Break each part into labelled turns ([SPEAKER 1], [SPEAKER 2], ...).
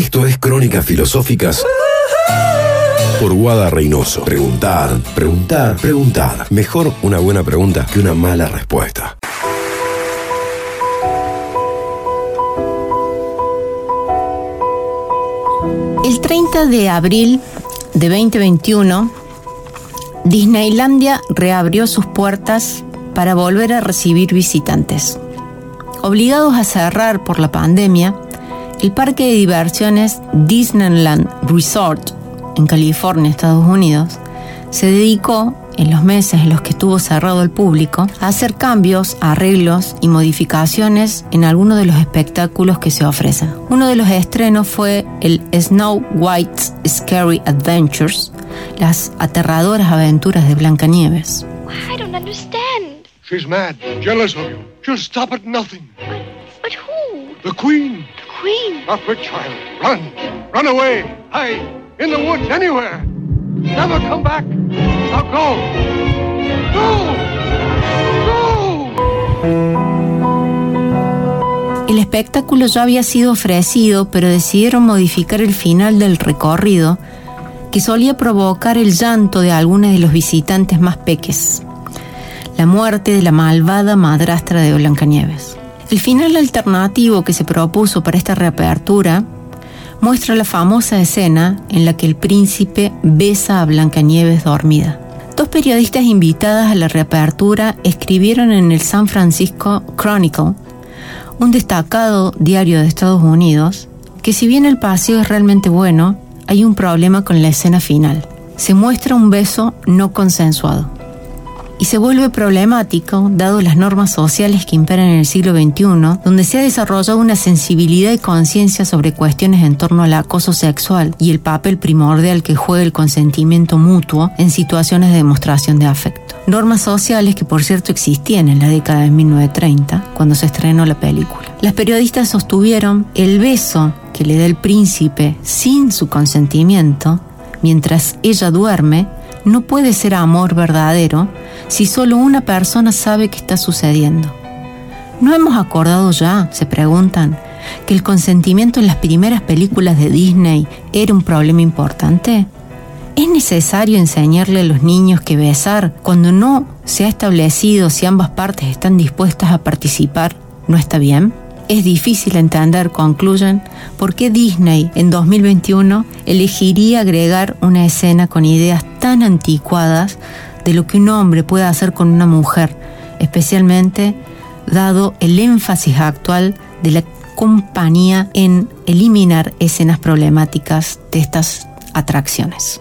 [SPEAKER 1] Esto es Crónicas Filosóficas por Guada Reynoso. Preguntar, preguntar, preguntar. Mejor una buena pregunta que una mala respuesta.
[SPEAKER 2] El 30 de abril de 2021, Disneylandia reabrió sus puertas para volver a recibir visitantes. Obligados a cerrar por la pandemia, el parque de diversiones Disneyland Resort en California, Estados Unidos, se dedicó en los meses en los que estuvo cerrado el público a hacer cambios, arreglos y modificaciones en algunos de los espectáculos que se ofrecen. Uno de los estrenos fue el Snow White's Scary Adventures, las aterradoras aventuras de Blancanieves.
[SPEAKER 3] I don't understand.
[SPEAKER 4] She's mad, jealous of you. She'll stop at nothing.
[SPEAKER 3] But, but who?
[SPEAKER 4] The Queen,
[SPEAKER 3] Queen.
[SPEAKER 4] up her child. Run, run away. Hide in the woods, anywhere. Never come back. Now go. Go. Go.
[SPEAKER 2] El espectáculo ya había sido ofrecido, pero decidieron modificar el final del recorrido, que solía provocar el llanto de algunos de los visitantes más peques. La muerte de la malvada madrastra de Blancanieves. El final alternativo que se propuso para esta reapertura muestra la famosa escena en la que el príncipe besa a Blancanieves dormida. Dos periodistas invitadas a la reapertura escribieron en el San Francisco Chronicle, un destacado diario de Estados Unidos, que si bien el paseo es realmente bueno, hay un problema con la escena final. Se muestra un beso no consensuado y se vuelve problemático dado las normas sociales que imperan en el siglo XXI, donde se ha desarrollado una sensibilidad y conciencia sobre cuestiones en torno al acoso sexual y el papel primordial que juega el consentimiento mutuo en situaciones de demostración de afecto. Normas sociales que por cierto existían en la década de 1930, cuando se estrenó la película. Las periodistas sostuvieron el beso que le da el príncipe sin su consentimiento, mientras ella duerme, no puede ser amor verdadero si solo una persona sabe que está sucediendo. ¿No hemos acordado ya, se preguntan, que el consentimiento en las primeras películas de Disney era un problema importante? ¿Es necesario enseñarle a los niños que besar cuando no se ha establecido si ambas partes están dispuestas a participar no está bien? Es difícil entender, concluyen, por qué Disney en 2021 elegiría agregar una escena con ideas tan anticuadas de lo que un hombre puede hacer con una mujer, especialmente dado el énfasis actual de la compañía en eliminar escenas problemáticas de estas atracciones.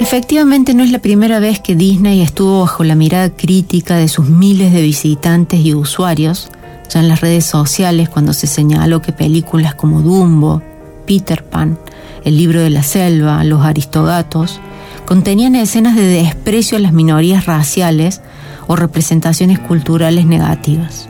[SPEAKER 2] Efectivamente no es la primera vez que Disney estuvo bajo la mirada crítica de sus miles de visitantes y usuarios, ya en las redes sociales cuando se señaló que películas como Dumbo, Peter Pan, El libro de la selva, Los aristogatos, contenían escenas de desprecio a las minorías raciales o representaciones culturales negativas.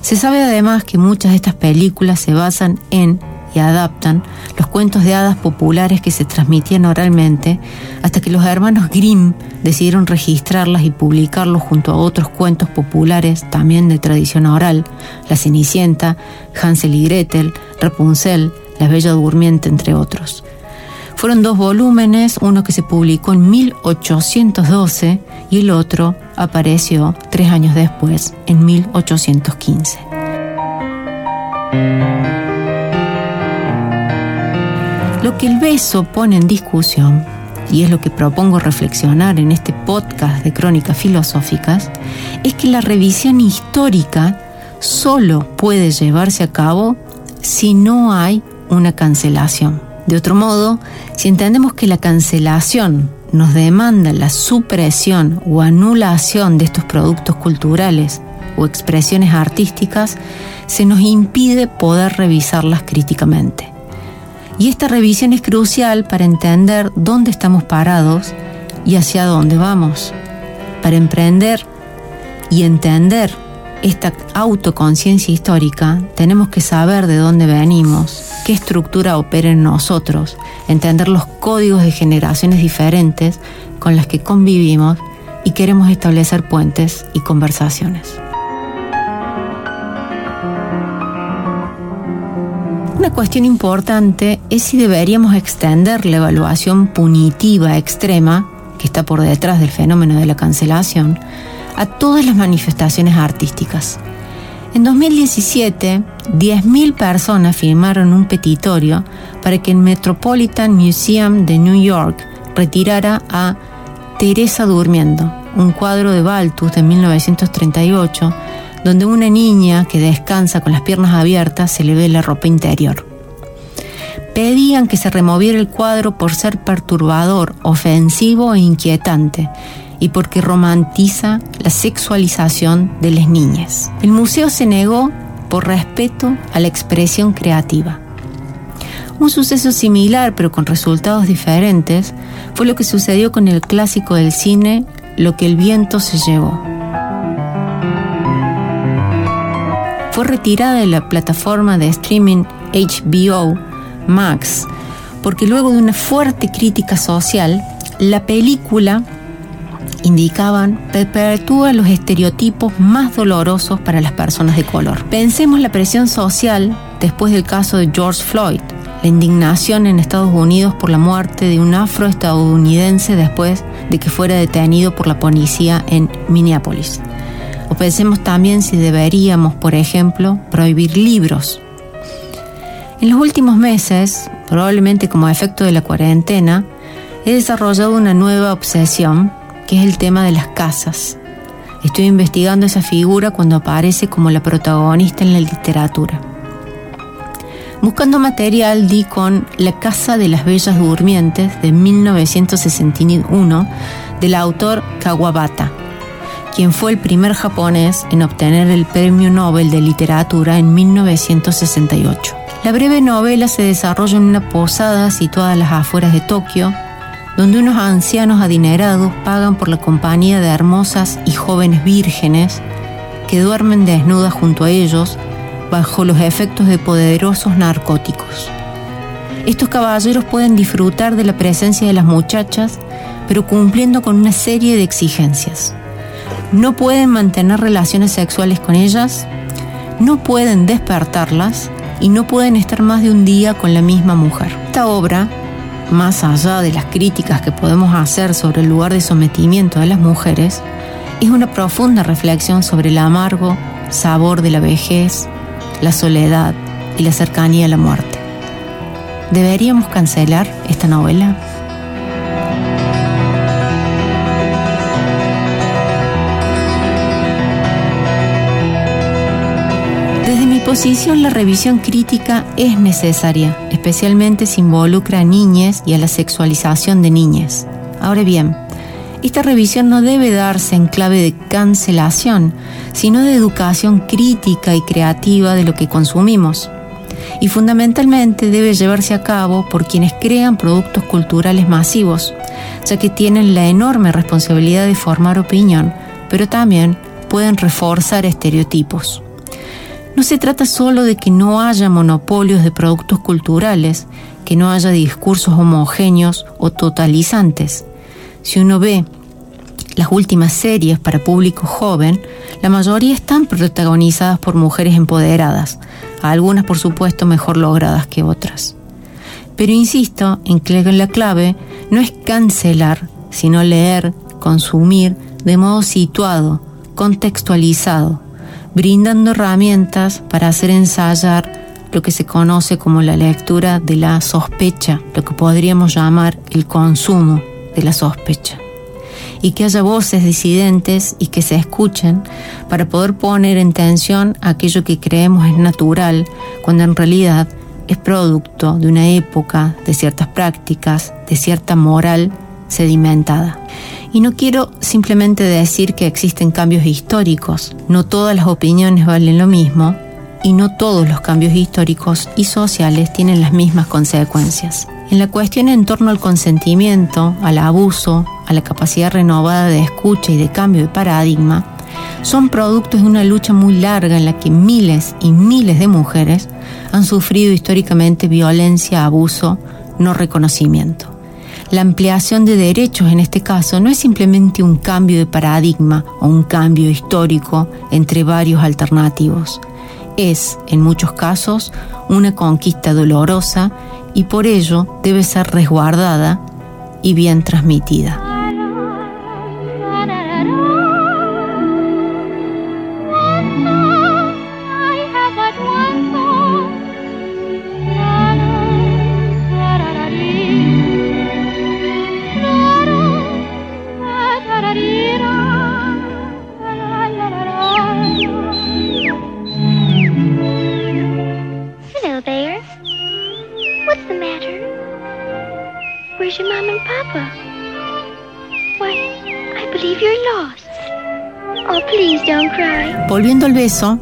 [SPEAKER 2] Se sabe además que muchas de estas películas se basan en y adaptan los cuentos de hadas populares que se transmitían oralmente hasta que los hermanos Grimm decidieron registrarlas y publicarlos junto a otros cuentos populares también de tradición oral, La Cenicienta, Hansel y Gretel, Rapunzel, La Bella Durmiente, entre otros. Fueron dos volúmenes, uno que se publicó en 1812 y el otro apareció tres años después, en 1815. Lo que el beso pone en discusión, y es lo que propongo reflexionar en este podcast de crónicas filosóficas, es que la revisión histórica solo puede llevarse a cabo si no hay una cancelación. De otro modo, si entendemos que la cancelación nos demanda la supresión o anulación de estos productos culturales o expresiones artísticas, se nos impide poder revisarlas críticamente. Y esta revisión es crucial para entender dónde estamos parados y hacia dónde vamos. Para emprender y entender esta autoconciencia histórica, tenemos que saber de dónde venimos, qué estructura opera en nosotros, entender los códigos de generaciones diferentes con las que convivimos y queremos establecer puentes y conversaciones. Cuestión importante es si deberíamos extender la evaluación punitiva extrema, que está por detrás del fenómeno de la cancelación, a todas las manifestaciones artísticas. En 2017, 10.000 personas firmaron un petitorio para que el Metropolitan Museum de New York retirara a Teresa Durmiendo, un cuadro de Baltus de 1938, donde una niña que descansa con las piernas abiertas se le ve la ropa interior. Pedían que se removiera el cuadro por ser perturbador, ofensivo e inquietante, y porque romantiza la sexualización de las niñas. El museo se negó por respeto a la expresión creativa. Un suceso similar, pero con resultados diferentes, fue lo que sucedió con el clásico del cine Lo que el viento se llevó. Fue retirada de la plataforma de streaming HBO Max porque luego de una fuerte crítica social, la película indicaban, perpetúa los estereotipos más dolorosos para las personas de color. Pensemos la presión social después del caso de George Floyd, la indignación en Estados Unidos por la muerte de un afroestadounidense después de que fuera detenido por la policía en Minneapolis. O pensemos también si deberíamos, por ejemplo, prohibir libros. En los últimos meses, probablemente como efecto de la cuarentena, he desarrollado una nueva obsesión que es el tema de las casas. Estoy investigando esa figura cuando aparece como la protagonista en la literatura. Buscando material di con La Casa de las Bellas Durmientes de 1961 del autor Kawabata, quien fue el primer japonés en obtener el Premio Nobel de Literatura en 1968. La breve novela se desarrolla en una posada situada a las afueras de Tokio, donde unos ancianos adinerados pagan por la compañía de hermosas y jóvenes vírgenes que duermen desnudas junto a ellos bajo los efectos de poderosos narcóticos. Estos caballeros pueden disfrutar de la presencia de las muchachas, pero cumpliendo con una serie de exigencias. No pueden mantener relaciones sexuales con ellas, no pueden despertarlas y no pueden estar más de un día con la misma mujer. Esta obra más allá de las críticas que podemos hacer sobre el lugar de sometimiento de las mujeres, es una profunda reflexión sobre el amargo sabor de la vejez, la soledad y la cercanía a la muerte. ¿Deberíamos cancelar esta novela? La revisión crítica es necesaria, especialmente si involucra a niñas y a la sexualización de niñas. Ahora bien, esta revisión no debe darse en clave de cancelación, sino de educación crítica y creativa de lo que consumimos. Y fundamentalmente debe llevarse a cabo por quienes crean productos culturales masivos, ya que tienen la enorme responsabilidad de formar opinión, pero también pueden reforzar estereotipos. No se trata solo de que no haya monopolios de productos culturales, que no haya discursos homogéneos o totalizantes. Si uno ve las últimas series para público joven, la mayoría están protagonizadas por mujeres empoderadas, algunas por supuesto mejor logradas que otras. Pero insisto en que la clave no es cancelar, sino leer, consumir de modo situado, contextualizado, brindando herramientas para hacer ensayar lo que se conoce como la lectura de la sospecha, lo que podríamos llamar el consumo de la sospecha. Y que haya voces disidentes y que se escuchen para poder poner en tensión aquello que creemos es natural, cuando en realidad es producto de una época, de ciertas prácticas, de cierta moral sedimentada. Y no quiero simplemente decir que existen cambios históricos, no todas las opiniones valen lo mismo y no todos los cambios históricos y sociales tienen las mismas consecuencias. En la cuestión en torno al consentimiento, al abuso, a la capacidad renovada de escucha y de cambio de paradigma, son productos de una lucha muy larga en la que miles y miles de mujeres han sufrido históricamente violencia, abuso, no reconocimiento. La ampliación de derechos en este caso no es simplemente un cambio de paradigma o un cambio histórico entre varios alternativos. es, en muchos casos, una conquista dolorosa y por ello debe ser resguardada y bien transmitida.
[SPEAKER 3] Where's your mom and papa? Why, I believe you're lost. Oh, please don't cry.
[SPEAKER 2] Volviendo al beso,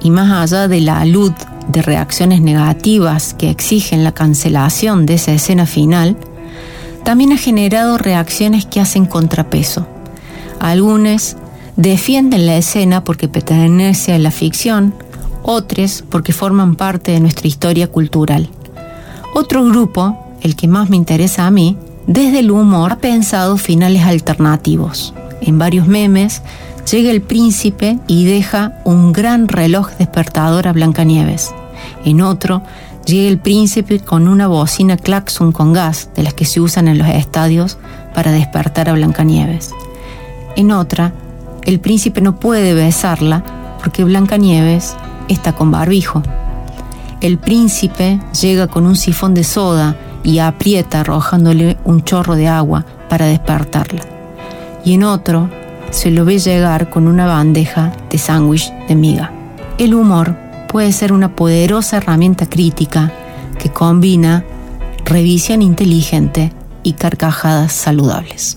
[SPEAKER 2] y más allá de la luz de reacciones negativas que exigen la cancelación de esa escena final, también ha generado reacciones que hacen contrapeso. Algunos defienden la escena porque pertenece a la ficción, otros porque forman parte de nuestra historia cultural. Otro grupo, el que más me interesa a mí, desde el humor ha pensado finales alternativos. En varios memes llega el príncipe y deja un gran reloj despertador a Blancanieves. En otro, llega el príncipe con una bocina claxon con gas, de las que se usan en los estadios para despertar a Blancanieves. En otra, el príncipe no puede besarla porque Blancanieves está con barbijo. El príncipe llega con un sifón de soda y aprieta arrojándole un chorro de agua para despertarla. Y en otro, se lo ve llegar con una bandeja de sándwich de miga. El humor puede ser una poderosa herramienta crítica que combina revisión inteligente y carcajadas saludables.